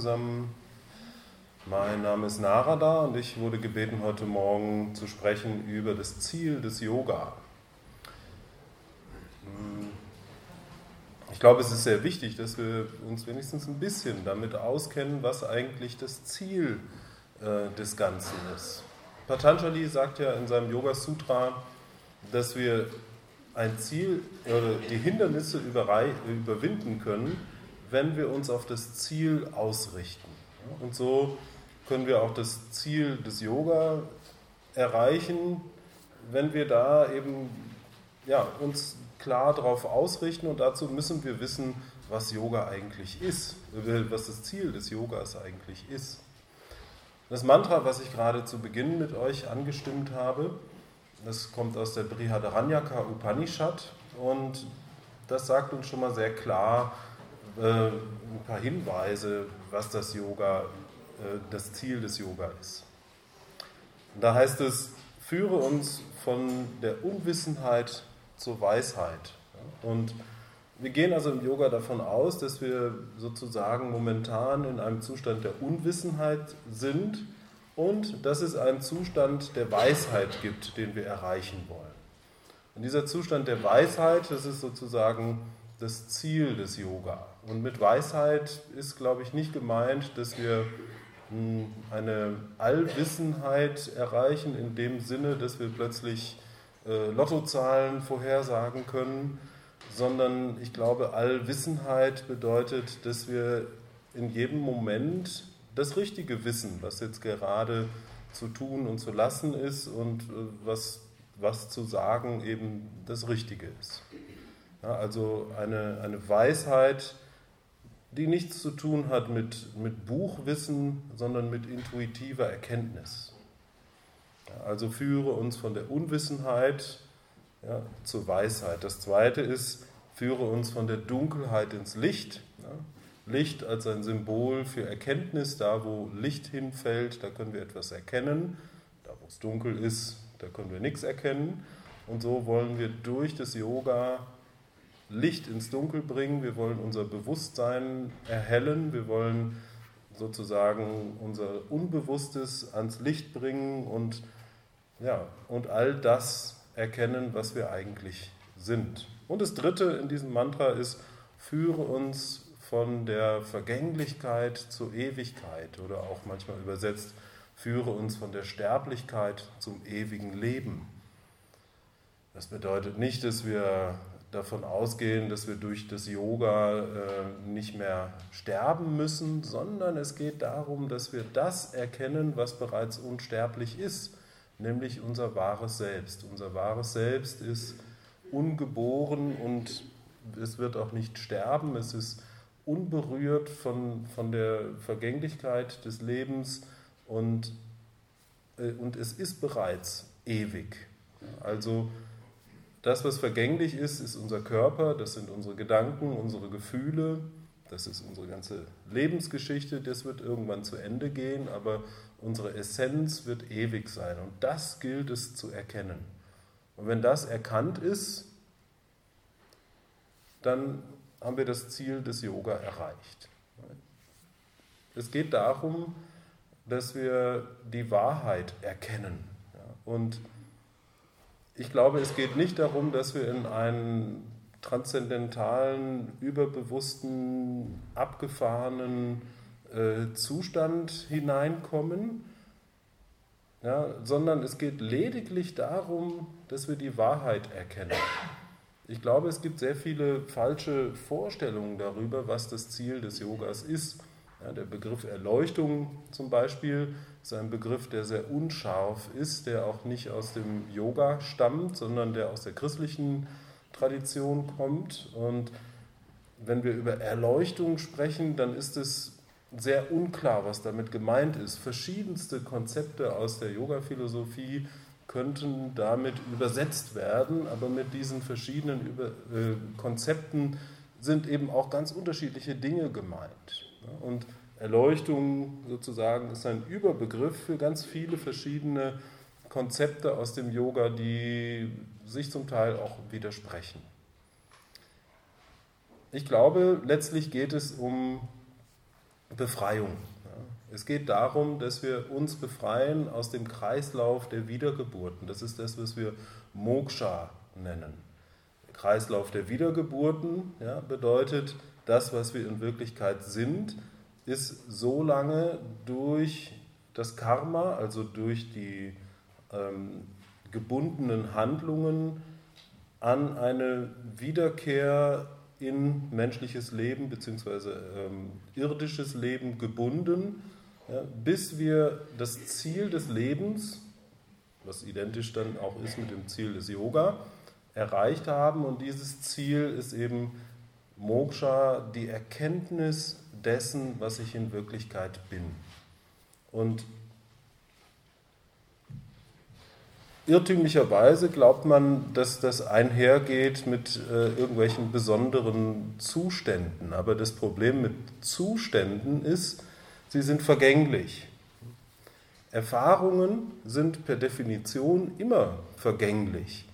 Zusammen. Mein Name ist Narada und ich wurde gebeten, heute Morgen zu sprechen über das Ziel des Yoga. Ich glaube, es ist sehr wichtig, dass wir uns wenigstens ein bisschen damit auskennen, was eigentlich das Ziel äh, des Ganzen ist. Patanjali sagt ja in seinem Yoga Sutra, dass wir ein Ziel oder die Hindernisse überwinden können, wenn wir uns auf das Ziel ausrichten. Und so können wir auch das Ziel des Yoga erreichen, wenn wir da eben ja, uns klar darauf ausrichten und dazu müssen wir wissen, was Yoga eigentlich ist, was das Ziel des Yogas eigentlich ist. Das Mantra, was ich gerade zu Beginn mit euch angestimmt habe, das kommt aus der Brihadaranyaka Upanishad und das sagt uns schon mal sehr klar ein paar Hinweise, was das Yoga, äh, das Ziel des Yoga ist. Da heißt es, führe uns von der Unwissenheit zur Weisheit. Und wir gehen also im Yoga davon aus, dass wir sozusagen momentan in einem Zustand der Unwissenheit sind und dass es einen Zustand der Weisheit gibt, den wir erreichen wollen. Und dieser Zustand der Weisheit, das ist sozusagen das Ziel des Yoga. Und mit Weisheit ist, glaube ich, nicht gemeint, dass wir hm, eine Allwissenheit erreichen, in dem Sinne, dass wir plötzlich äh, Lottozahlen vorhersagen können, sondern ich glaube, Allwissenheit bedeutet, dass wir in jedem Moment das richtige Wissen, was jetzt gerade zu tun und zu lassen ist und äh, was, was zu sagen eben das Richtige ist. Ja, also eine, eine Weisheit, die nichts zu tun hat mit, mit Buchwissen, sondern mit intuitiver Erkenntnis. Ja, also führe uns von der Unwissenheit ja, zur Weisheit. Das zweite ist, führe uns von der Dunkelheit ins Licht. Licht als ein Symbol für Erkenntnis, da wo Licht hinfällt, da können wir etwas erkennen. Da wo es dunkel ist, da können wir nichts erkennen. Und so wollen wir durch das Yoga Licht ins Dunkel bringen. Wir wollen unser Bewusstsein erhellen. Wir wollen sozusagen unser Unbewusstes ans Licht bringen und, ja, und all das erkennen, was wir eigentlich sind. Und das Dritte in diesem Mantra ist, führe uns von der Vergänglichkeit zur Ewigkeit oder auch manchmal übersetzt, führe uns von der Sterblichkeit zum ewigen Leben. Das bedeutet nicht, dass wir davon ausgehen, dass wir durch das Yoga äh, nicht mehr sterben müssen, sondern es geht darum, dass wir das erkennen, was bereits unsterblich ist, nämlich unser wahres Selbst. Unser wahres Selbst ist ungeboren und es wird auch nicht sterben, es ist unberührt von, von der Vergänglichkeit des Lebens und, äh, und es ist bereits ewig. Also das, was vergänglich ist, ist unser Körper, das sind unsere Gedanken, unsere Gefühle, das ist unsere ganze Lebensgeschichte, das wird irgendwann zu Ende gehen, aber unsere Essenz wird ewig sein und das gilt es zu erkennen. Und wenn das erkannt ist, dann haben wir das Ziel des Yoga erreicht. Es geht darum, dass wir die Wahrheit erkennen. Und ich glaube, es geht nicht darum, dass wir in einen transzendentalen, überbewussten, abgefahrenen äh, Zustand hineinkommen, ja, sondern es geht lediglich darum, dass wir die Wahrheit erkennen. Ich glaube, es gibt sehr viele falsche Vorstellungen darüber, was das Ziel des Yogas ist. Ja, der Begriff Erleuchtung zum Beispiel ist ein Begriff, der sehr unscharf ist, der auch nicht aus dem Yoga stammt, sondern der aus der christlichen Tradition kommt. Und wenn wir über Erleuchtung sprechen, dann ist es sehr unklar, was damit gemeint ist. Verschiedenste Konzepte aus der Yoga-Philosophie könnten damit übersetzt werden, aber mit diesen verschiedenen äh, Konzepten sind eben auch ganz unterschiedliche Dinge gemeint. Und Erleuchtung sozusagen ist ein Überbegriff für ganz viele verschiedene Konzepte aus dem Yoga, die sich zum Teil auch widersprechen. Ich glaube, letztlich geht es um Befreiung. Es geht darum, dass wir uns befreien aus dem Kreislauf der Wiedergeburten. Das ist das, was wir Moksha nennen. Der Kreislauf der Wiedergeburten ja, bedeutet, das, was wir in Wirklichkeit sind, ist so lange durch das Karma, also durch die ähm, gebundenen Handlungen, an eine Wiederkehr in menschliches Leben bzw. Ähm, irdisches Leben gebunden, ja, bis wir das Ziel des Lebens, was identisch dann auch ist mit dem Ziel des Yoga, erreicht haben. Und dieses Ziel ist eben Moksha, die Erkenntnis dessen, was ich in Wirklichkeit bin. Und irrtümlicherweise glaubt man, dass das einhergeht mit äh, irgendwelchen besonderen Zuständen. Aber das Problem mit Zuständen ist, sie sind vergänglich. Erfahrungen sind per Definition immer vergänglich.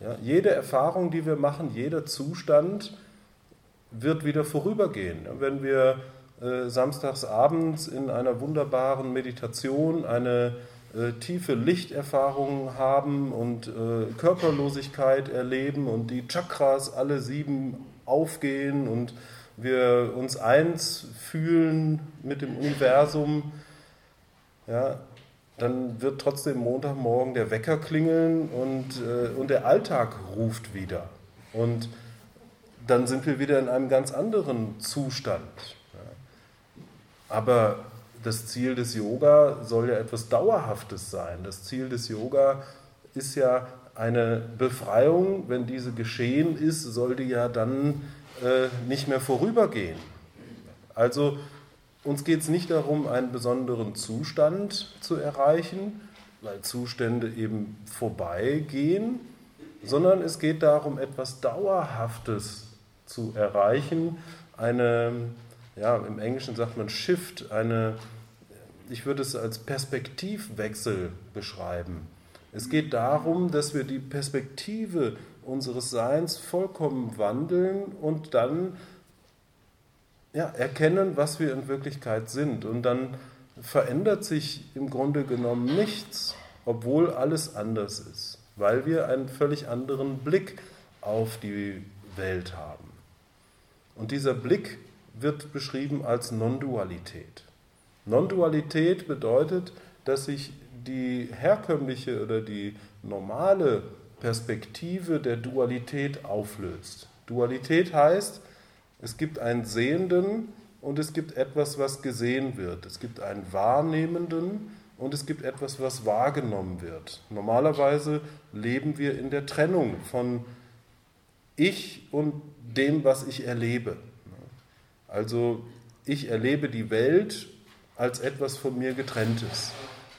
Ja, jede Erfahrung, die wir machen, jeder Zustand wird wieder vorübergehen. Wenn wir äh, samstags abends in einer wunderbaren Meditation eine äh, tiefe Lichterfahrungen haben und äh, Körperlosigkeit erleben und die Chakras alle sieben aufgehen und wir uns eins fühlen mit dem Universum, ja, dann wird trotzdem Montagmorgen der Wecker klingeln und, äh, und der Alltag ruft wieder. Und dann sind wir wieder in einem ganz anderen Zustand. Aber das Ziel des Yoga soll ja etwas Dauerhaftes sein. Das Ziel des Yoga ist ja eine Befreiung. Wenn diese geschehen ist, soll die ja dann äh, nicht mehr vorübergehen. Also uns geht es nicht darum, einen besonderen Zustand zu erreichen, weil Zustände eben vorbeigehen, sondern es geht darum, etwas Dauerhaftes zu erreichen, eine ja, im Englischen sagt man Shift, eine, ich würde es als Perspektivwechsel beschreiben. Es geht darum, dass wir die Perspektive unseres Seins vollkommen wandeln und dann ja, erkennen, was wir in Wirklichkeit sind. Und dann verändert sich im Grunde genommen nichts, obwohl alles anders ist, weil wir einen völlig anderen Blick auf die Welt haben. Und dieser Blick wird beschrieben als Non-Dualität. Non-Dualität bedeutet, dass sich die herkömmliche oder die normale Perspektive der Dualität auflöst. Dualität heißt, es gibt einen Sehenden und es gibt etwas, was gesehen wird. Es gibt einen Wahrnehmenden und es gibt etwas, was wahrgenommen wird. Normalerweise leben wir in der Trennung von ich und dem, was ich erlebe. Also ich erlebe die Welt als etwas von mir getrenntes.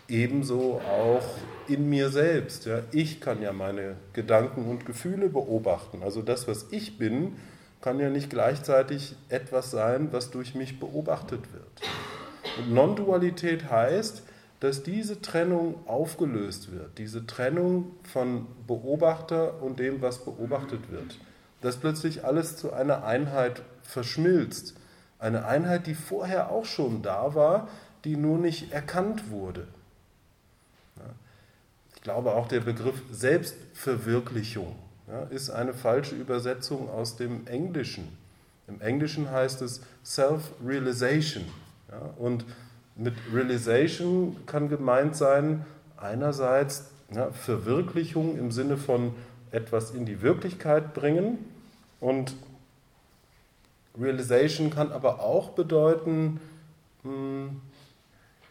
Ebenso auch in mir selbst. Ja. Ich kann ja meine Gedanken und Gefühle beobachten. Also das, was ich bin, kann ja nicht gleichzeitig etwas sein, was durch mich beobachtet wird. Und Non-Dualität heißt, dass diese Trennung aufgelöst wird, diese Trennung von Beobachter und dem, was beobachtet wird. Dass plötzlich alles zu einer Einheit verschmilzt. Eine Einheit, die vorher auch schon da war, die nur nicht erkannt wurde. Ich glaube auch der Begriff Selbstverwirklichung ist eine falsche Übersetzung aus dem Englischen. Im Englischen heißt es Self-Realization. Und mit Realization kann gemeint sein, einerseits Verwirklichung im Sinne von etwas in die Wirklichkeit bringen und Realization kann aber auch bedeuten, hm,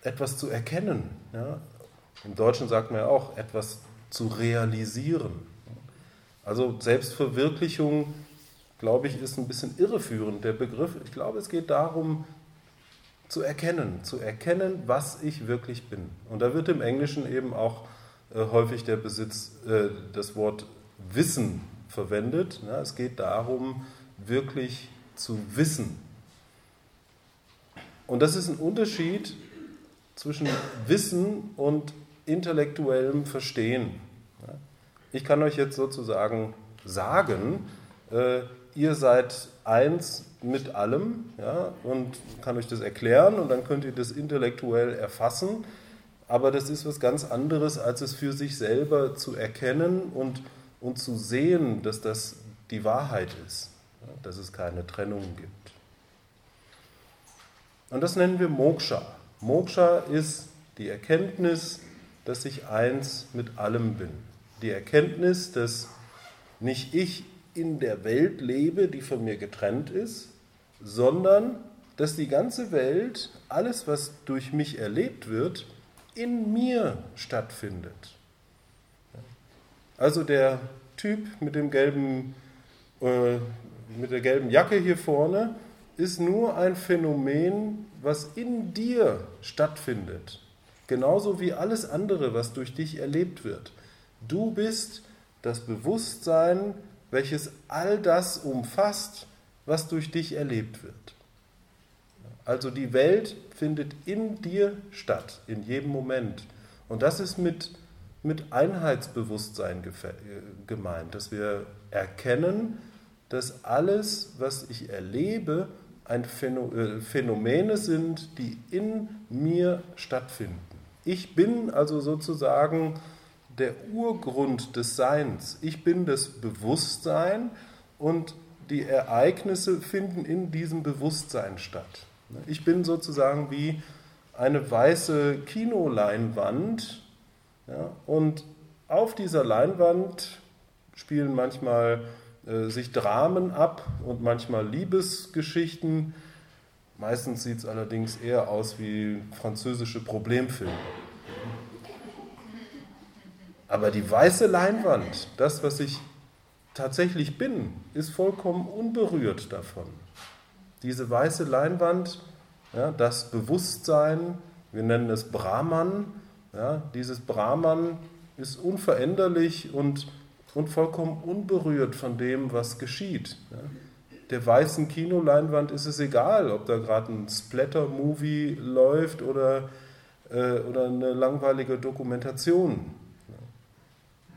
etwas zu erkennen. Ja? Im Deutschen sagt man ja auch, etwas zu realisieren. Also Selbstverwirklichung, glaube ich, ist ein bisschen irreführend, der Begriff. Ich glaube, es geht darum, zu erkennen, zu erkennen, was ich wirklich bin. Und da wird im Englischen eben auch äh, häufig der Besitz, äh, das Wort Wissen verwendet. Ja, es geht darum, wirklich zu wissen. Und das ist ein Unterschied zwischen Wissen und intellektuellem Verstehen. Ich kann euch jetzt sozusagen sagen, äh, ihr seid eins mit allem ja, und kann euch das erklären und dann könnt ihr das intellektuell erfassen. Aber das ist was ganz anderes, als es für sich selber zu erkennen und, und zu sehen, dass das die Wahrheit ist, dass es keine Trennung gibt. Und das nennen wir Moksha. Moksha ist die Erkenntnis, dass ich eins mit allem bin. Die Erkenntnis, dass nicht ich in der Welt lebe, die von mir getrennt ist, sondern dass die ganze Welt, alles, was durch mich erlebt wird, in mir stattfindet. Also der Typ mit dem gelben, äh, mit der gelben Jacke hier vorne ist nur ein Phänomen, was in dir stattfindet. Genauso wie alles andere, was durch dich erlebt wird. Du bist das Bewusstsein, welches all das umfasst, was durch dich erlebt wird. Also die Welt findet in dir statt, in jedem Moment. Und das ist mit, mit Einheitsbewusstsein gemeint, dass wir erkennen, dass alles, was ich erlebe, ein äh, Phänomene sind, die in mir stattfinden. Ich bin also sozusagen der Urgrund des Seins. Ich bin das Bewusstsein und die Ereignisse finden in diesem Bewusstsein statt. Ich bin sozusagen wie eine weiße Kinoleinwand ja, und auf dieser Leinwand spielen manchmal äh, sich Dramen ab und manchmal Liebesgeschichten. Meistens sieht es allerdings eher aus wie französische Problemfilme. Aber die weiße Leinwand, das, was ich tatsächlich bin, ist vollkommen unberührt davon. Diese weiße Leinwand, ja, das Bewusstsein, wir nennen es Brahman, ja, dieses Brahman ist unveränderlich und und vollkommen unberührt von dem, was geschieht. Der weißen Kinoleinwand ist es egal, ob da gerade ein Splatter-Movie läuft oder, äh, oder eine langweilige Dokumentation.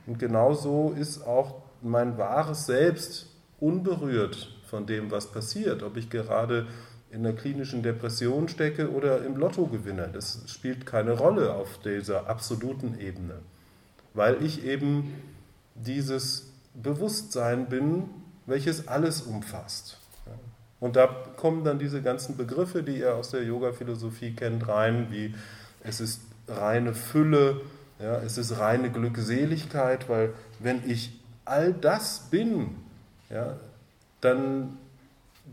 Und genauso ist auch mein wahres Selbst unberührt von dem, was passiert. Ob ich gerade in einer klinischen Depression stecke oder im Lotto gewinne, das spielt keine Rolle auf dieser absoluten Ebene, weil ich eben dieses Bewusstsein bin, welches alles umfasst. Und da kommen dann diese ganzen Begriffe, die ihr aus der Yoga-Philosophie kennt, rein, wie es ist reine Fülle, ja, es ist reine Glückseligkeit, weil wenn ich all das bin, ja, dann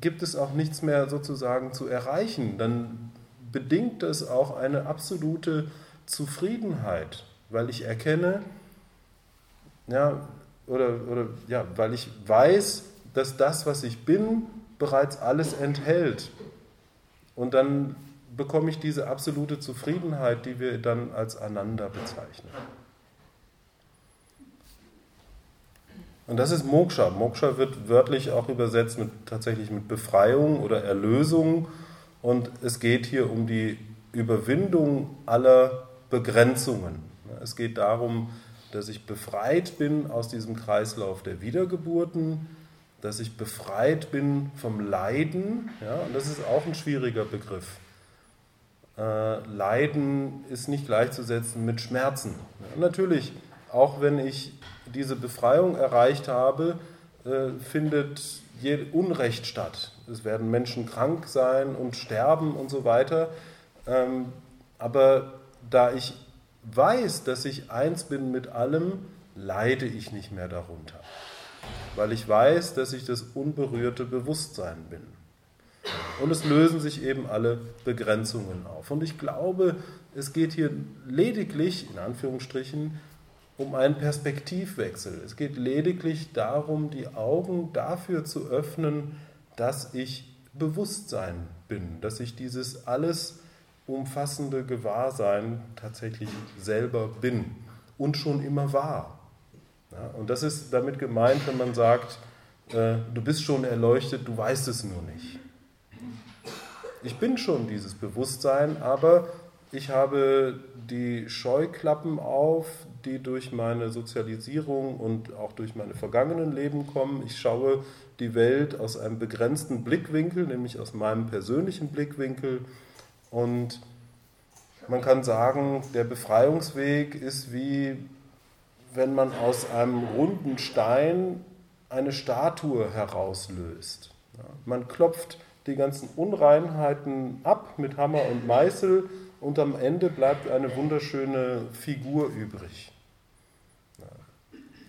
gibt es auch nichts mehr sozusagen zu erreichen. Dann bedingt es auch eine absolute Zufriedenheit, weil ich erkenne, ja, oder, oder ja, weil ich weiß, dass das, was ich bin, bereits alles enthält. Und dann bekomme ich diese absolute Zufriedenheit, die wir dann als Ananda bezeichnen. Und das ist Moksha. Moksha wird wörtlich auch übersetzt mit, tatsächlich mit Befreiung oder Erlösung. Und es geht hier um die Überwindung aller Begrenzungen. Es geht darum, dass ich befreit bin aus diesem Kreislauf der Wiedergeburten, dass ich befreit bin vom Leiden. Ja, und das ist auch ein schwieriger Begriff. Äh, Leiden ist nicht gleichzusetzen mit Schmerzen. Ja, natürlich, auch wenn ich diese Befreiung erreicht habe, äh, findet Unrecht statt. Es werden Menschen krank sein und sterben und so weiter. Ähm, aber da ich weiß, dass ich eins bin mit allem, leide ich nicht mehr darunter. Weil ich weiß, dass ich das unberührte Bewusstsein bin. Und es lösen sich eben alle Begrenzungen auf. Und ich glaube, es geht hier lediglich, in Anführungsstrichen, um einen Perspektivwechsel. Es geht lediglich darum, die Augen dafür zu öffnen, dass ich Bewusstsein bin, dass ich dieses alles umfassende Gewahrsein tatsächlich selber bin und schon immer war. Ja, und das ist damit gemeint, wenn man sagt, äh, du bist schon erleuchtet, du weißt es nur nicht. Ich bin schon dieses Bewusstsein, aber ich habe die Scheuklappen auf, die durch meine Sozialisierung und auch durch meine vergangenen Leben kommen. Ich schaue die Welt aus einem begrenzten Blickwinkel, nämlich aus meinem persönlichen Blickwinkel. Und man kann sagen, der Befreiungsweg ist wie wenn man aus einem runden Stein eine Statue herauslöst. Man klopft die ganzen Unreinheiten ab mit Hammer und Meißel und am Ende bleibt eine wunderschöne Figur übrig.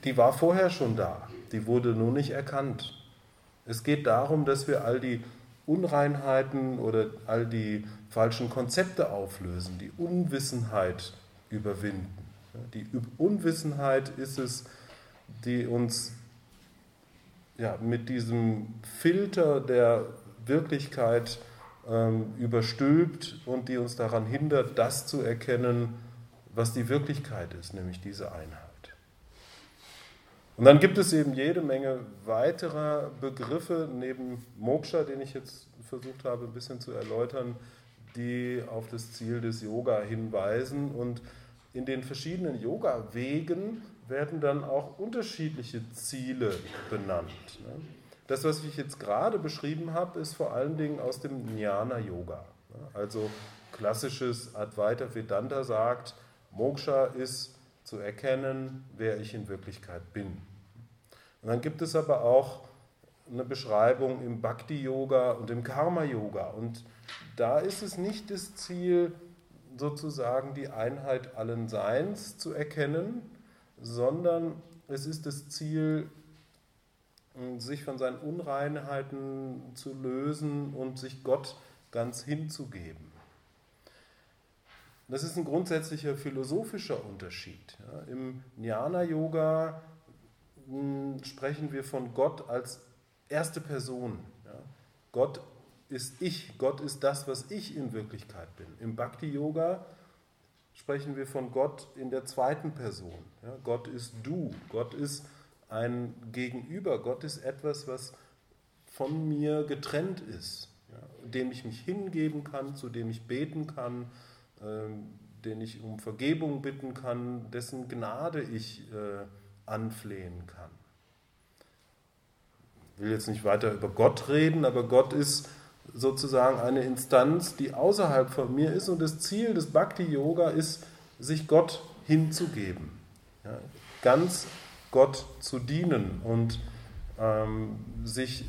Die war vorher schon da, die wurde nur nicht erkannt. Es geht darum, dass wir all die Unreinheiten oder all die falschen Konzepte auflösen, die Unwissenheit überwinden. Die Unwissenheit ist es, die uns ja, mit diesem Filter der Wirklichkeit ähm, überstülpt und die uns daran hindert, das zu erkennen, was die Wirklichkeit ist, nämlich diese Einheit. Und dann gibt es eben jede Menge weiterer Begriffe neben Moksha, den ich jetzt versucht habe ein bisschen zu erläutern, die auf das Ziel des Yoga hinweisen. Und in den verschiedenen Yoga-Wegen werden dann auch unterschiedliche Ziele benannt. Ne? Das, was ich jetzt gerade beschrieben habe, ist vor allen Dingen aus dem Jnana-Yoga. Also klassisches Advaita Vedanta sagt, Moksha ist zu erkennen, wer ich in Wirklichkeit bin. Und dann gibt es aber auch eine Beschreibung im Bhakti-Yoga und im Karma-Yoga. Und da ist es nicht das Ziel, sozusagen die Einheit allen Seins zu erkennen, sondern es ist das Ziel, sich von seinen Unreinheiten zu lösen und sich Gott ganz hinzugeben. Das ist ein grundsätzlicher philosophischer Unterschied. Im Jnana-Yoga hm, sprechen wir von Gott als erste Person. Gott ist ich, Gott ist das, was ich in Wirklichkeit bin. Im Bhakti-Yoga sprechen wir von Gott in der zweiten Person. Gott ist du, Gott ist ein Gegenüber. Gott ist etwas, was von mir getrennt ist, ja, dem ich mich hingeben kann, zu dem ich beten kann, äh, den ich um Vergebung bitten kann, dessen Gnade ich äh, anflehen kann. Ich will jetzt nicht weiter über Gott reden, aber Gott ist sozusagen eine Instanz, die außerhalb von mir ist und das Ziel des Bhakti-Yoga ist, sich Gott hinzugeben. Ja, ganz Gott zu dienen und ähm, sich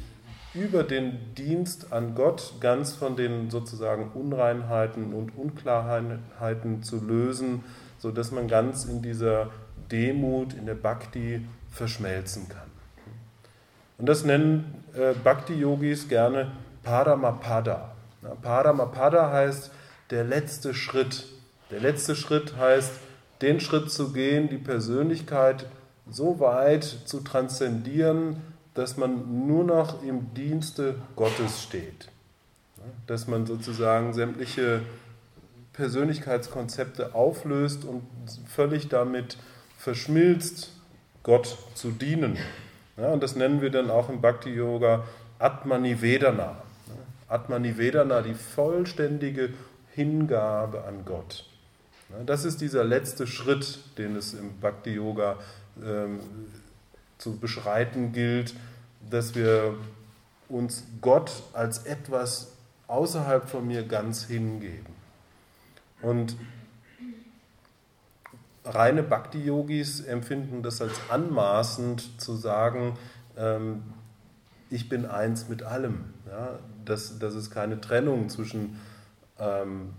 über den Dienst an Gott ganz von den sozusagen Unreinheiten und Unklarheiten zu lösen, sodass man ganz in dieser Demut, in der Bhakti verschmelzen kann. Und das nennen äh, Bhakti-Yogis gerne Paramapada. Paramapada heißt der letzte Schritt. Der letzte Schritt heißt, den Schritt zu gehen, die Persönlichkeit so weit zu transzendieren, dass man nur noch im Dienste Gottes steht. Dass man sozusagen sämtliche Persönlichkeitskonzepte auflöst und völlig damit verschmilzt, Gott zu dienen. Ja, und das nennen wir dann auch im Bhakti-Yoga Atmanivedana. Atmanivedana, die vollständige Hingabe an Gott. Das ist dieser letzte Schritt, den es im Bhakti-Yoga ähm, zu beschreiten gilt, dass wir uns Gott als etwas außerhalb von mir ganz hingeben. Und reine Bhakti-Yogis empfinden das als anmaßend zu sagen, ähm, ich bin eins mit allem. Ja? Dass, dass es keine Trennung zwischen ähm,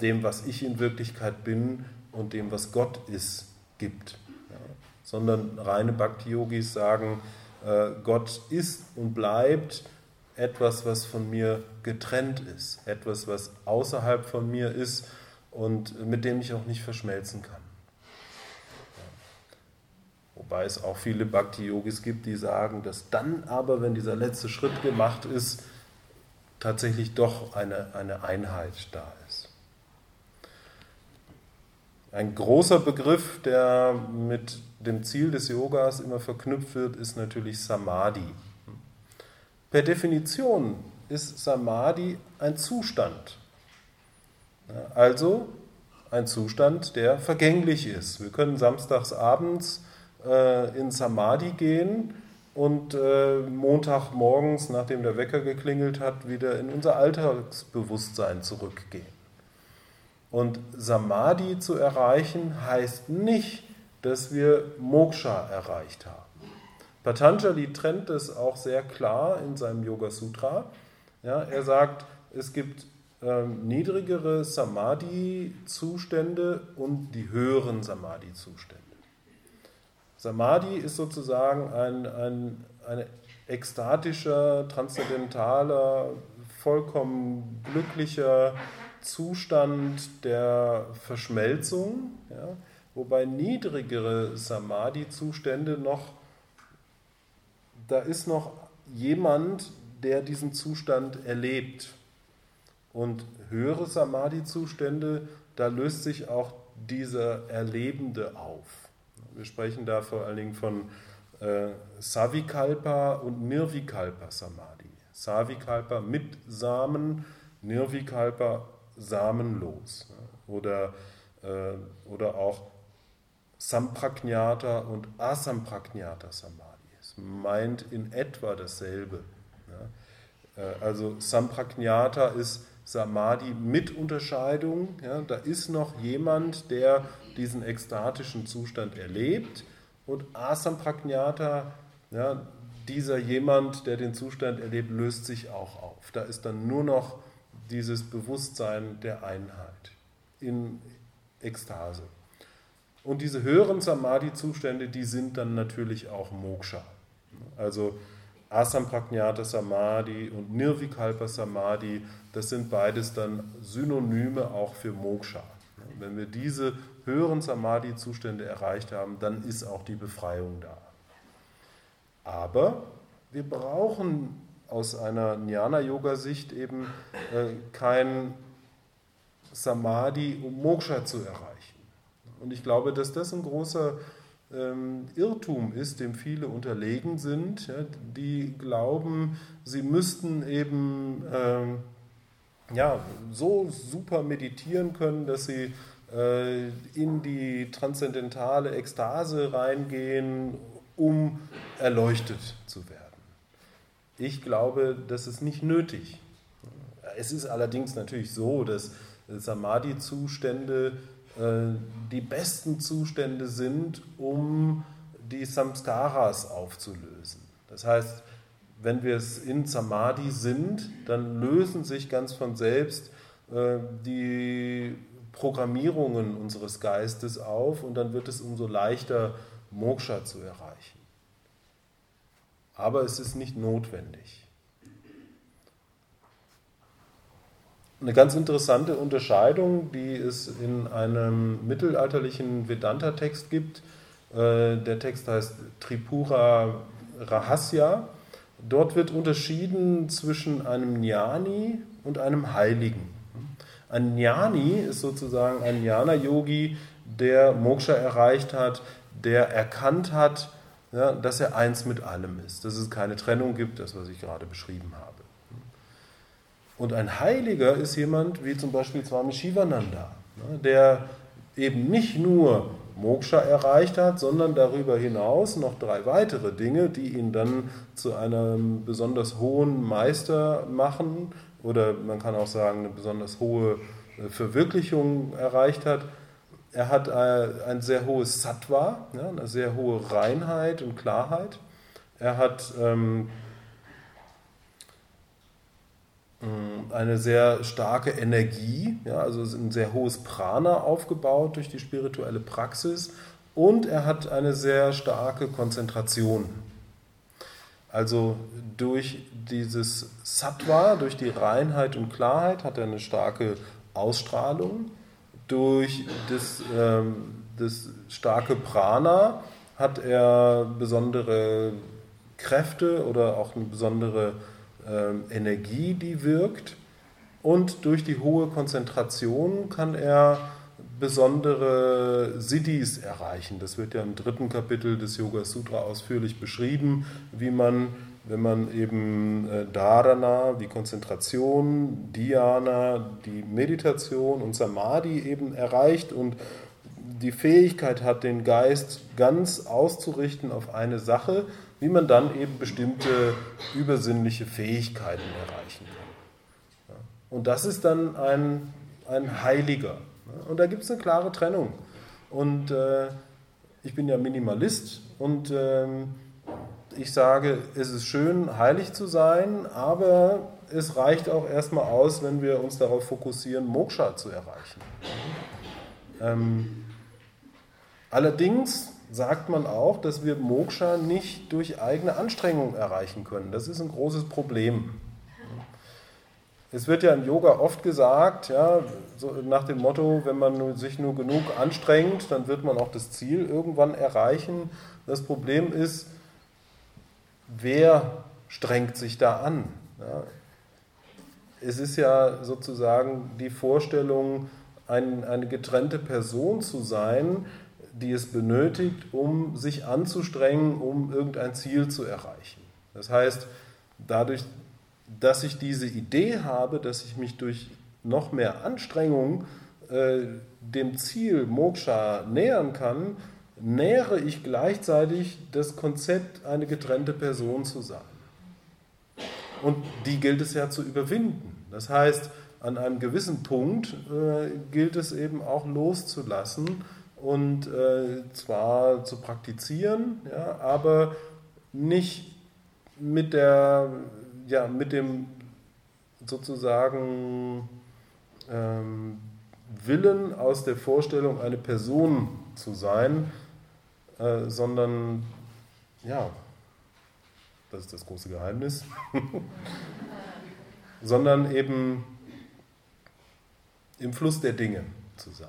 dem, was ich in Wirklichkeit bin und dem, was Gott ist, gibt sondern reine Bhakti-Yogis sagen, äh, Gott ist und bleibt etwas, was von mir getrennt ist, etwas, was außerhalb von mir ist und mit dem ich auch nicht verschmelzen kann. Wobei es auch viele Bhakti-Yogis gibt, die sagen, dass dann aber, wenn dieser letzte Schritt gemacht ist, tatsächlich doch eine, eine Einheit da ist. Ein großer Begriff, der mit dem Ziel des Yogas immer verknüpft wird, ist natürlich Samadhi. Per Definition ist Samadhi ein Zustand. Also ein Zustand, der vergänglich ist. Wir können samstags abends äh, in Samadhi gehen und äh, Montagmorgens, nachdem der Wecker geklingelt hat, wieder in unser Alltagsbewusstsein zurückgehen. Und Samadhi zu erreichen heißt nicht, dass wir Moksha erreicht haben. Patanjali trennt es auch sehr klar in seinem Yoga Sutra. Ja, er sagt, es gibt ähm, niedrigere Samadhi-Zustände und die höheren Samadhi-Zustände. Samadhi ist sozusagen ein, ein, ein ekstatischer, transzendentaler, vollkommen glücklicher Zustand der Verschmelzung, ja, wobei niedrigere Samadhi-Zustände noch, da ist noch jemand, der diesen Zustand erlebt. Und höhere Samadhi-Zustände, da löst sich auch dieser Erlebende auf. Wir sprechen da vor allen Dingen von äh, Savikalpa und Nirvikalpa Samadhi. Savikalpa mit Samen, Nirvikalpa samenlos. Oder, äh, oder auch Sampragnata und Asampragnata Samadhi. Es meint in etwa dasselbe. Ja. Äh, also Sampragnata ist Samadhi mit Unterscheidung. Ja, da ist noch jemand, der diesen ekstatischen Zustand erlebt. Und Asampragnata, ja, dieser jemand, der den Zustand erlebt, löst sich auch auf. Da ist dann nur noch dieses Bewusstsein der Einheit in Ekstase. Und diese höheren Samadhi-Zustände, die sind dann natürlich auch Moksha. Also Asampragnata Samadhi und Nirvikalpa Samadhi, das sind beides dann Synonyme auch für Moksha. Wenn wir diese höheren Samadhi-Zustände erreicht haben, dann ist auch die Befreiung da. Aber wir brauchen aus einer Jnana-Yoga-Sicht eben äh, kein Samadhi, um Moksha zu erreichen. Und ich glaube, dass das ein großer ähm, Irrtum ist, dem viele unterlegen sind, ja, die glauben, sie müssten eben ähm, ja, so super meditieren können, dass sie äh, in die transzendentale Ekstase reingehen, um erleuchtet zu werden. Ich glaube, das ist nicht nötig. Es ist allerdings natürlich so, dass Samadhi-Zustände äh, die besten Zustände sind, um die Samskaras aufzulösen. Das heißt, wenn wir es in Samadhi sind, dann lösen sich ganz von selbst äh, die Programmierungen unseres Geistes auf und dann wird es umso leichter, Moksha zu erreichen. Aber es ist nicht notwendig. Eine ganz interessante Unterscheidung, die es in einem mittelalterlichen Vedanta-Text gibt. Äh, der Text heißt Tripura Rahasya. Dort wird unterschieden zwischen einem Jnani und einem Heiligen. Ein Jnani ist sozusagen ein Jnana-Yogi, der Moksha erreicht hat, der erkannt hat, ja, dass er eins mit allem ist, dass es keine Trennung gibt, das, was ich gerade beschrieben habe. Und ein Heiliger ist jemand wie zum Beispiel Swami Shivananda, ne, der eben nicht nur Moksha erreicht hat, sondern darüber hinaus noch drei weitere Dinge, die ihn dann zu einem besonders hohen Meister machen oder man kann auch sagen, eine besonders hohe äh, Verwirklichung erreicht hat. Er hat äh, ein sehr hohes Sattva, eine sehr hohe Reinheit und Klarheit. Er hat ähm, mm, eine sehr starke Energie, also ein sehr hohes Prana aufgebaut durch die spirituelle Praxis und er hat eine sehr starke Konzentration. Also durch dieses Sattva, durch die Reinheit und Klarheit hat er eine starke Ausstrahlung. Durch das, ähm, das starke Prana hat er besondere Kräfte oder auch eine besondere ähm, Energie, die wirkt. Und durch die hohe Konzentration kann er besondere Siddhis erreichen. Das wird ja im dritten Kapitel des Yoga Sutra ausführlich beschrieben, wie man wenn man eben äh, Dharana, die Konzentration, Dhyana, die Meditation und Samadhi eben erreicht und die Fähigkeit hat, den Geist ganz auszurichten auf eine Sache, wie man dann eben bestimmte übersinnliche Fähigkeiten erreichen kann. Und das ist dann ein, ein Heiliger. Und da gibt es eine klare Trennung. Und äh, ich bin ja Minimalist und ähm, ich sage, es ist schön, heilig zu sein, aber es reicht auch erstmal aus, wenn wir uns darauf fokussieren, Moksha zu erreichen. Ähm, allerdings sagt man auch, dass wir Moksha nicht durch eigene Anstrengung erreichen können. Das ist ein großes Problem. Es wird ja im Yoga oft gesagt, ja, so nach dem Motto, wenn man sich nur genug anstrengt, dann wird man auch das Ziel irgendwann erreichen. Das Problem ist, wer strengt sich da an? Ja, es ist ja sozusagen die Vorstellung, ein, eine getrennte Person zu sein, die es benötigt, um sich anzustrengen, um irgendein Ziel zu erreichen. Das heißt, dadurch, dass ich diese Idee habe, dass ich mich durch noch mehr Anstrengung äh, dem Ziel Moksha nähern kann, nähere ich gleichzeitig das Konzept, eine getrennte Person zu sein. Und die gilt es ja zu überwinden. Das heißt, an einem gewissen Punkt äh, gilt es eben auch loszulassen und äh, zwar zu praktizieren, ja, aber nicht mit, der, ja, mit dem sozusagen ähm, Willen aus der Vorstellung, eine Person zu sein, äh, sondern ja, das ist das große Geheimnis, sondern eben im Fluss der Dinge zu sein.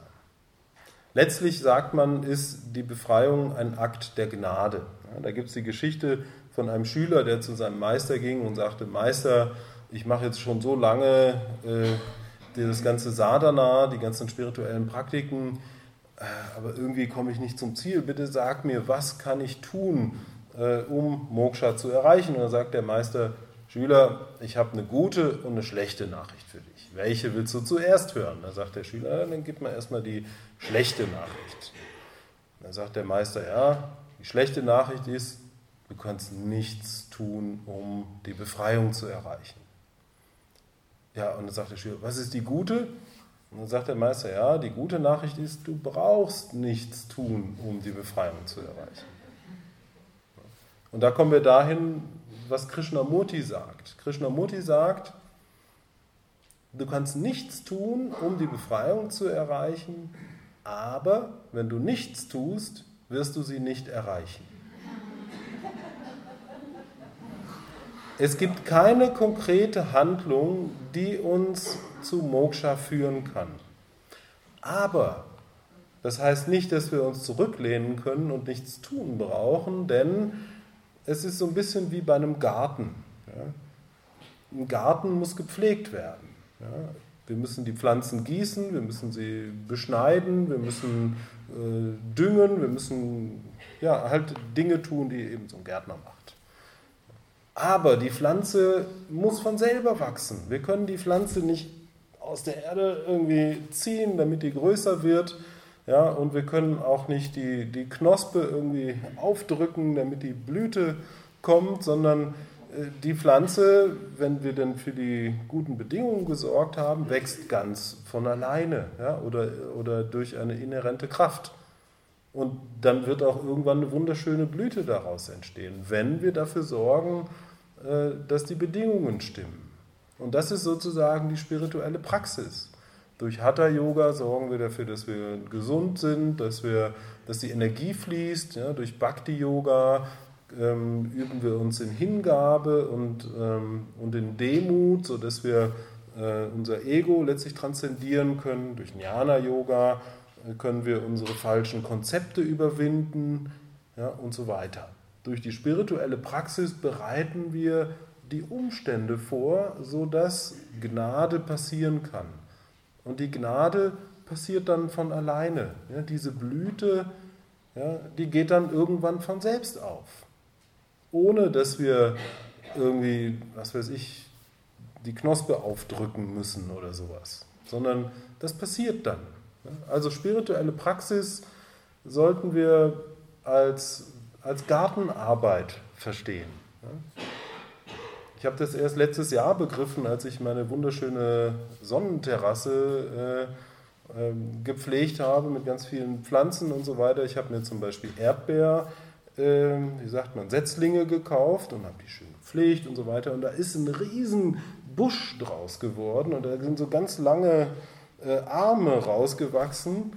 Letztlich sagt man, ist die Befreiung ein Akt der Gnade. Ja, da gibt es die Geschichte von einem Schüler, der zu seinem Meister ging und sagte, Meister, ich mache jetzt schon so lange äh, das ganze Sadhana, die ganzen spirituellen Praktiken, äh, aber irgendwie komme ich nicht zum Ziel. Bitte sag mir, was kann ich tun, äh, um Moksha zu erreichen? Und dann sagt der Meister, Schüler, ich habe eine gute und eine schlechte Nachricht für dich. Welche willst du zuerst hören? Da sagt der Schüler, dann gib mir erstmal die schlechte Nachricht. Dann sagt der Meister, ja, die schlechte Nachricht ist, du kannst nichts tun, um die Befreiung zu erreichen. Ja, und dann sagt der Schüler, was ist die gute? Und dann sagt der Meister, ja, die gute Nachricht ist, du brauchst nichts tun, um die Befreiung zu erreichen. Und da kommen wir dahin, was Krishnamurti sagt. Krishnamurti sagt, du kannst nichts tun, um die Befreiung zu erreichen, aber wenn du nichts tust, wirst du sie nicht erreichen. Es gibt keine konkrete Handlung, die uns zu Moksha führen kann. Aber das heißt nicht, dass wir uns zurücklehnen können und nichts tun brauchen, denn es ist so ein bisschen wie bei einem Garten. Ein Garten muss gepflegt werden. Wir müssen die Pflanzen gießen, wir müssen sie beschneiden, wir müssen äh, düngen, wir müssen ja, halt Dinge tun, die eben so ein Gärtner macht. Aber die Pflanze muss von selber wachsen. Wir können die Pflanze nicht aus der Erde irgendwie ziehen, damit die größer wird. Ja, und wir können auch nicht die, die Knospe irgendwie aufdrücken, damit die Blüte kommt, sondern äh, die Pflanze, wenn wir dann für die guten Bedingungen gesorgt haben, wächst ganz von alleine ja, oder, oder durch eine inhärente Kraft. Und dann wird auch irgendwann eine wunderschöne Blüte daraus entstehen, wenn wir dafür sorgen, dass die Bedingungen stimmen. Und das ist sozusagen die spirituelle Praxis. Durch Hatha Yoga sorgen wir dafür, dass wir gesund sind, dass, wir, dass die Energie fließt. Ja, durch Bhakti Yoga ähm, üben wir uns in Hingabe und, ähm, und in Demut, sodass wir äh, unser Ego letztlich transzendieren können. Durch Jnana Yoga äh, können wir unsere falschen Konzepte überwinden ja, und so weiter. Durch die spirituelle Praxis bereiten wir die Umstände vor, sodass Gnade passieren kann. Und die Gnade passiert dann von alleine. Ja, diese Blüte, ja, die geht dann irgendwann von selbst auf. Ohne dass wir irgendwie, was weiß ich, die Knospe aufdrücken müssen oder sowas, sondern das passiert dann. Also spirituelle Praxis sollten wir als, als Gartenarbeit verstehen. Ich habe das erst letztes Jahr begriffen, als ich meine wunderschöne Sonnenterrasse äh, äh, gepflegt habe mit ganz vielen Pflanzen und so weiter. Ich habe mir zum Beispiel Erdbeer, äh, wie sagt man, Setzlinge gekauft und habe die schön gepflegt und so weiter. Und da ist ein riesen Busch draus geworden und da sind so ganz lange äh, Arme rausgewachsen,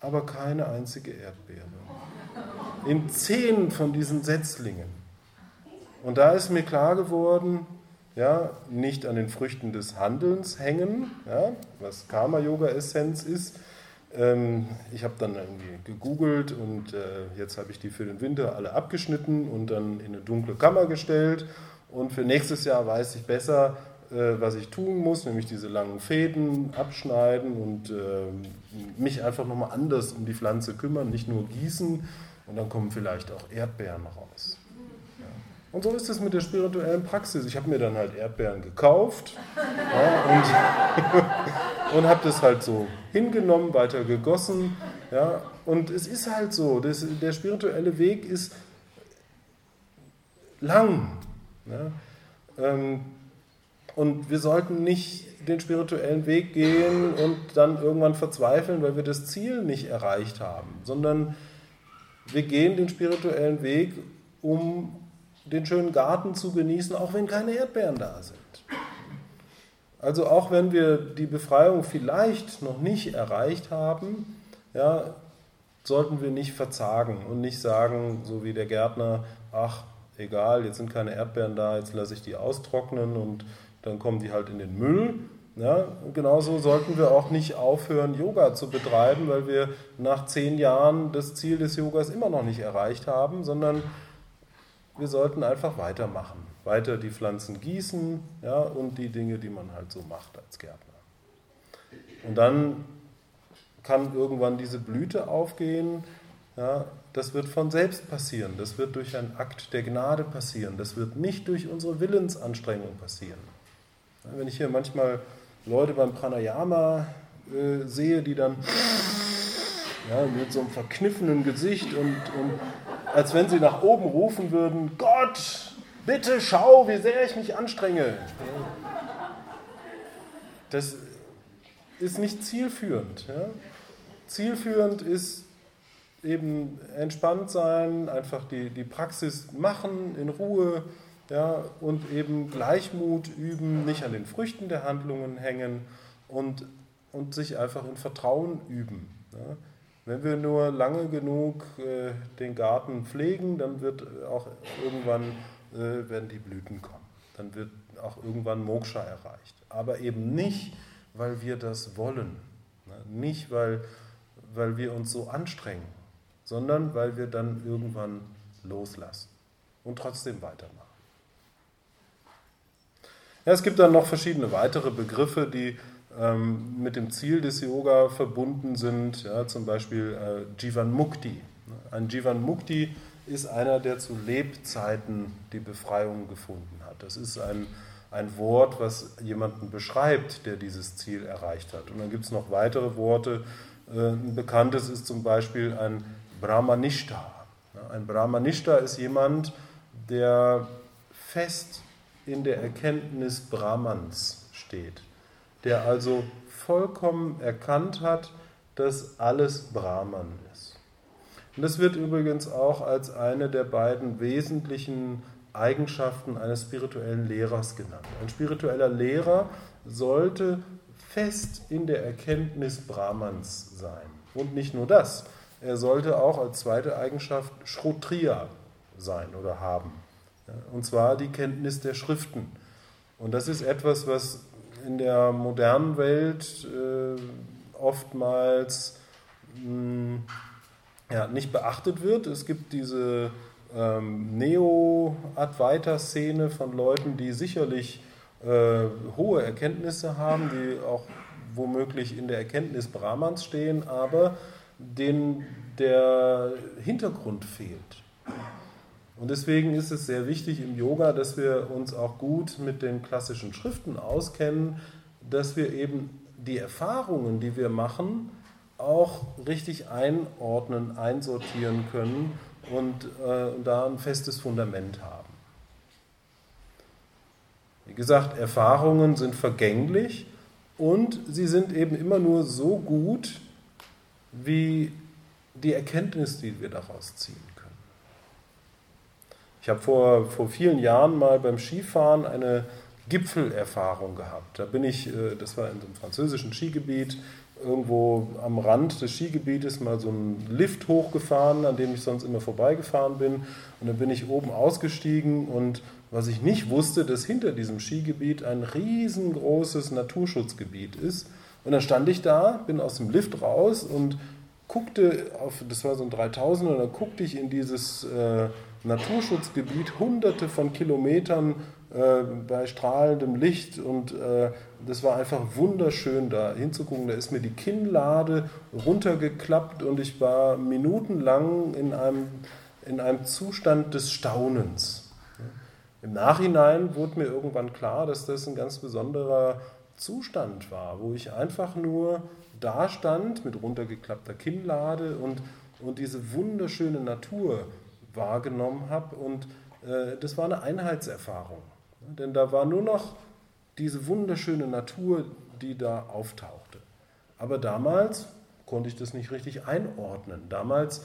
aber keine einzige Erdbeere. In zehn von diesen Setzlingen. Und da ist mir klar geworden, ja, nicht an den Früchten des Handelns hängen, ja, was Karma-Yoga-Essenz ist. Ähm, ich habe dann irgendwie gegoogelt und äh, jetzt habe ich die für den Winter alle abgeschnitten und dann in eine dunkle Kammer gestellt. Und für nächstes Jahr weiß ich besser, äh, was ich tun muss, nämlich diese langen Fäden abschneiden und äh, mich einfach nochmal anders um die Pflanze kümmern, nicht nur gießen. Und dann kommen vielleicht auch Erdbeeren raus. Und so ist es mit der spirituellen Praxis. Ich habe mir dann halt Erdbeeren gekauft ja, und, und habe das halt so hingenommen, weiter gegossen. Ja, und es ist halt so, das, der spirituelle Weg ist lang. Ja, ähm, und wir sollten nicht den spirituellen Weg gehen und dann irgendwann verzweifeln, weil wir das Ziel nicht erreicht haben, sondern wir gehen den spirituellen Weg, um den schönen Garten zu genießen, auch wenn keine Erdbeeren da sind. Also auch wenn wir die Befreiung vielleicht noch nicht erreicht haben, ja, sollten wir nicht verzagen und nicht sagen, so wie der Gärtner, ach, egal, jetzt sind keine Erdbeeren da, jetzt lasse ich die austrocknen und dann kommen die halt in den Müll. Ja, genauso sollten wir auch nicht aufhören, Yoga zu betreiben, weil wir nach zehn Jahren das Ziel des Yogas immer noch nicht erreicht haben, sondern wir sollten einfach weitermachen. Weiter die Pflanzen gießen ja, und die Dinge, die man halt so macht als Gärtner. Und dann kann irgendwann diese Blüte aufgehen. Ja, das wird von selbst passieren. Das wird durch einen Akt der Gnade passieren. Das wird nicht durch unsere Willensanstrengung passieren. Wenn ich hier manchmal Leute beim Pranayama äh, sehe, die dann ja, mit so einem verkniffenen Gesicht und, und als wenn sie nach oben rufen würden, Gott, bitte schau, wie sehr ich mich anstrenge. Das ist nicht zielführend. Ja? Zielführend ist eben entspannt sein, einfach die, die Praxis machen in Ruhe ja, und eben Gleichmut üben, nicht an den Früchten der Handlungen hängen und, und sich einfach in Vertrauen üben. Ja? Wenn wir nur lange genug äh, den Garten pflegen, dann wird auch irgendwann äh, werden die Blüten kommen. Dann wird auch irgendwann Moksha erreicht. Aber eben nicht, weil wir das wollen. Ne? Nicht, weil, weil wir uns so anstrengen, sondern weil wir dann irgendwann loslassen und trotzdem weitermachen. Ja, es gibt dann noch verschiedene weitere Begriffe, die ähm, mit dem Ziel des Yoga verbunden sind, ja, zum Beispiel äh, Jivan Mukti. Ein Jivan Mukti ist einer, der zu Lebzeiten die Befreiung gefunden hat. Das ist ein, ein Wort, was jemanden beschreibt, der dieses Ziel erreicht hat. Und dann gibt es noch weitere Worte. Äh, ein bekanntes ist zum Beispiel ein Brahmanishta. Ein Brahmanishta ist jemand, der fest in der Erkenntnis Brahmans steht der also vollkommen erkannt hat, dass alles Brahman ist. Und das wird übrigens auch als eine der beiden wesentlichen Eigenschaften eines spirituellen Lehrers genannt. Ein spiritueller Lehrer sollte fest in der Erkenntnis Brahmans sein. Und nicht nur das, er sollte auch als zweite Eigenschaft Shrotriya sein oder haben. Und zwar die Kenntnis der Schriften. Und das ist etwas, was in der modernen Welt äh, oftmals mh, hm, ja, nicht beachtet wird. Es gibt diese ähm, Neo-Advaita-Szene von Leuten, die sicherlich äh, hohe Erkenntnisse haben, die auch womöglich in der Erkenntnis Brahmans stehen, aber denen der Hintergrund fehlt. Und deswegen ist es sehr wichtig im Yoga, dass wir uns auch gut mit den klassischen Schriften auskennen, dass wir eben die Erfahrungen, die wir machen, auch richtig einordnen, einsortieren können und, äh, da ein festes Fundament haben. Wie gesagt, Erfahrungen sind vergänglich und sie sind eben immer nur so gut wie die Erkenntnis, die wir daraus ziehen. Ich habe vor, vor vielen Jahren mal beim Skifahren eine Gipfelerfahrung gehabt. Da bin ich, äh, das war in so einem französischen Skigebiet, irgendwo am Rand des Skigebietes mal so einen Lift hochgefahren, an dem ich sonst immer vorbeigefahren bin. Und dann bin ich oben ausgestiegen und was ich nicht wusste, dass hinter diesem Skigebiet ein riesengroßes Naturschutzgebiet ist. Und dann stand ich da, bin aus dem Lift raus und guckte auf, das war so ein 3000, und dann guckte ich in dieses äh, Naturschutzgebiet, hunderte von Kilometern äh, bei strahlendem Licht und äh, das war einfach wunderschön da hinzugucken. Da ist mir die Kinnlade runtergeklappt und ich war minutenlang in einem, in einem Zustand des Staunens. Im Nachhinein wurde mir irgendwann klar, dass das ein ganz besonderer Zustand war, wo ich einfach nur da stand mit runtergeklappter Kinnlade und, und diese wunderschöne Natur wahrgenommen habe. Und äh, das war eine Einheitserfahrung. Denn da war nur noch diese wunderschöne Natur, die da auftauchte. Aber damals konnte ich das nicht richtig einordnen. Damals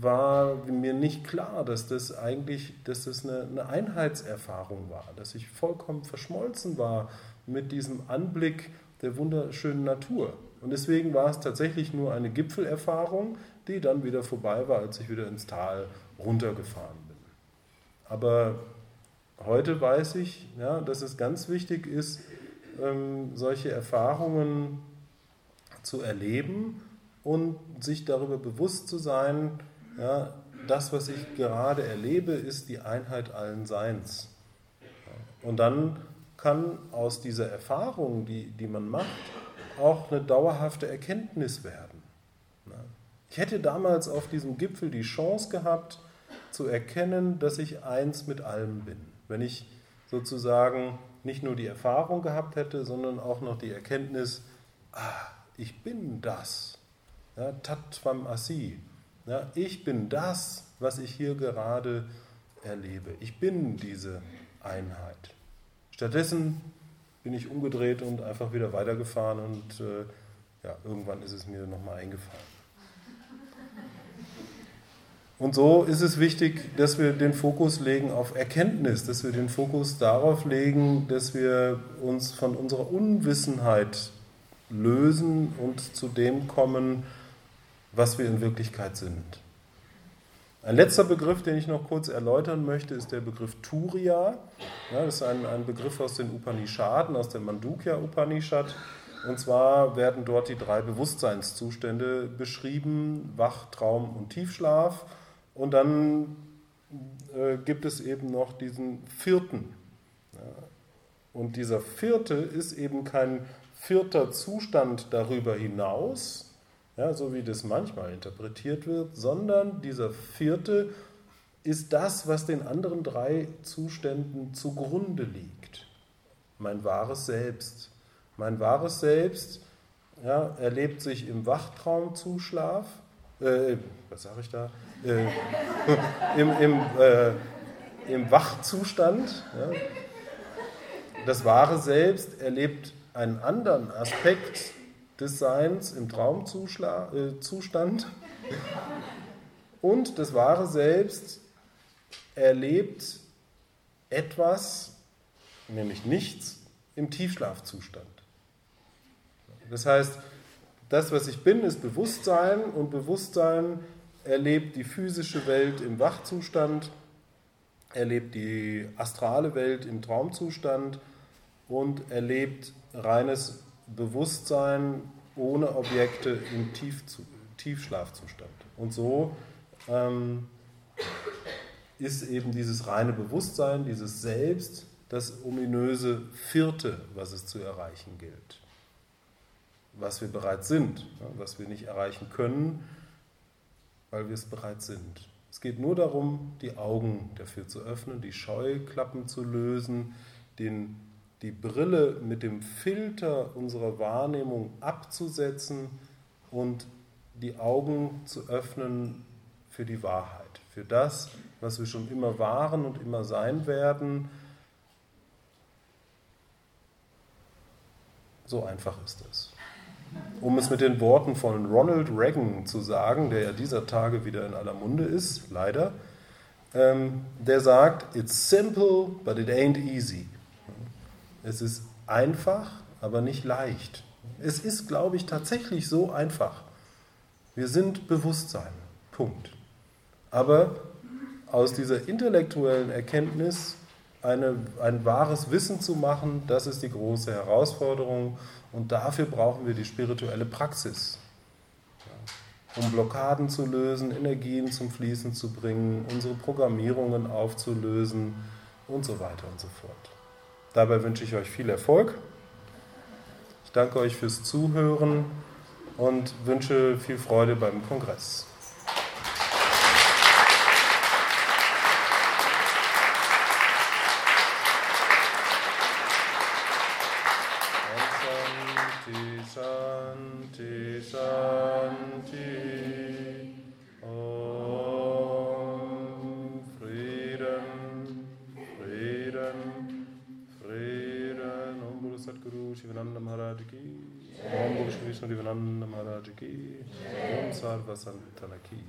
war mir nicht klar, dass das eigentlich dass das eine, eine Einheitserfahrung war, dass ich vollkommen verschmolzen war mit diesem Anblick der wunderschönen Natur. Und deswegen war es tatsächlich nur eine Gipfelerfahrung, die dann wieder vorbei war, als ich wieder ins Tal runtergefahren bin. Aber heute weiß ich, ja, dass es ganz wichtig ist, ähm, solche Erfahrungen zu erleben und sich darüber bewusst zu sein, ja, das, was ich gerade erlebe, ist die Einheit allen Seins. Und dann kann aus dieser Erfahrung, die, die man macht, auch eine dauerhafte Erkenntnis werden. Ich hätte damals auf diesem Gipfel die Chance gehabt, zu erkennen, dass ich eins mit allem bin. Wenn ich sozusagen nicht nur die Erfahrung gehabt hätte, sondern auch noch die Erkenntnis, ah, ich bin das. Ja, Tatvam Asi. Ja, ich bin das, was ich hier gerade erlebe. Ich bin diese Einheit. Stattdessen bin ich umgedreht und einfach wieder weitergefahren und äh, ja, irgendwann ist es mir nochmal eingefallen. Und so ist es wichtig, dass wir den Fokus legen auf Erkenntnis, dass wir den Fokus darauf legen, dass wir uns von unserer Unwissenheit lösen und zu dem kommen, was wir in Wirklichkeit sind. Ein letzter Begriff, den ich noch kurz erläutern möchte, ist der Begriff Turiya. Ja, das ist ein, ein Begriff aus den Upanishaden, aus der Mandukya Upanishad. Und zwar werden dort die drei Bewusstseinszustände beschrieben, Wach, Traum und Tiefschlaf. Und dann äh, gibt es eben noch diesen vierten. Ja. Und dieser vierte ist eben kein vierter Zustand darüber hinaus, ja, so wie das manchmal interpretiert wird, sondern dieser vierte ist das, was den anderen drei Zuständen zugrunde liegt. Mein wahres Selbst. Mein wahres Selbst ja, erlebt sich im Wachtraumzuschlaf, äh, was sage ich da? Äh, Im im, äh, im Wachzustand. Ja. Das wahre Selbst erlebt einen anderen Aspekt des Seins im Traumzustand äh, und das wahre Selbst erlebt etwas, nämlich nichts, im Tiefschlafzustand. Das heißt, das, was ich bin, ist Bewusstsein und Bewusstsein erlebt die physische Welt im Wachzustand, erlebt die astrale Welt im Traumzustand und erlebt reines Bewusstsein ohne Objekte im Tiefzu Tiefschlafzustand. Und so ähm, ist eben dieses reine Bewusstsein, dieses Selbst, das ominöse Vierte, was es zu erreichen gilt. Was wir bereits sind, was wir nicht erreichen können, weil wir es bereits sind. Es geht nur darum, die Augen dafür zu öffnen, die Scheuklappen zu lösen, den, die Brille mit dem Filter unserer Wahrnehmung abzusetzen und die Augen zu öffnen für die Wahrheit, für das, was wir schon immer waren und immer sein werden. So einfach ist es. Um es mit den Worten von Ronald Reagan zu sagen, der ja dieser Tage wieder in aller Munde ist, leider, ähm, der sagt, It's simple, but it ain't easy. Es ist einfach, aber nicht leicht. Es ist, glaube ich, tatsächlich so einfach. Wir sind Bewusstsein. Punkt. Aber aus dieser intellektuellen Erkenntnis eine, ein wahres Wissen zu machen, das ist die große Herausforderung. Und dafür brauchen wir die spirituelle Praxis, um Blockaden zu lösen, Energien zum Fließen zu bringen, unsere Programmierungen aufzulösen und so weiter und so fort. Dabei wünsche ich euch viel Erfolg. Ich danke euch fürs Zuhören und wünsche viel Freude beim Kongress. کی اوم سر وسن تلکی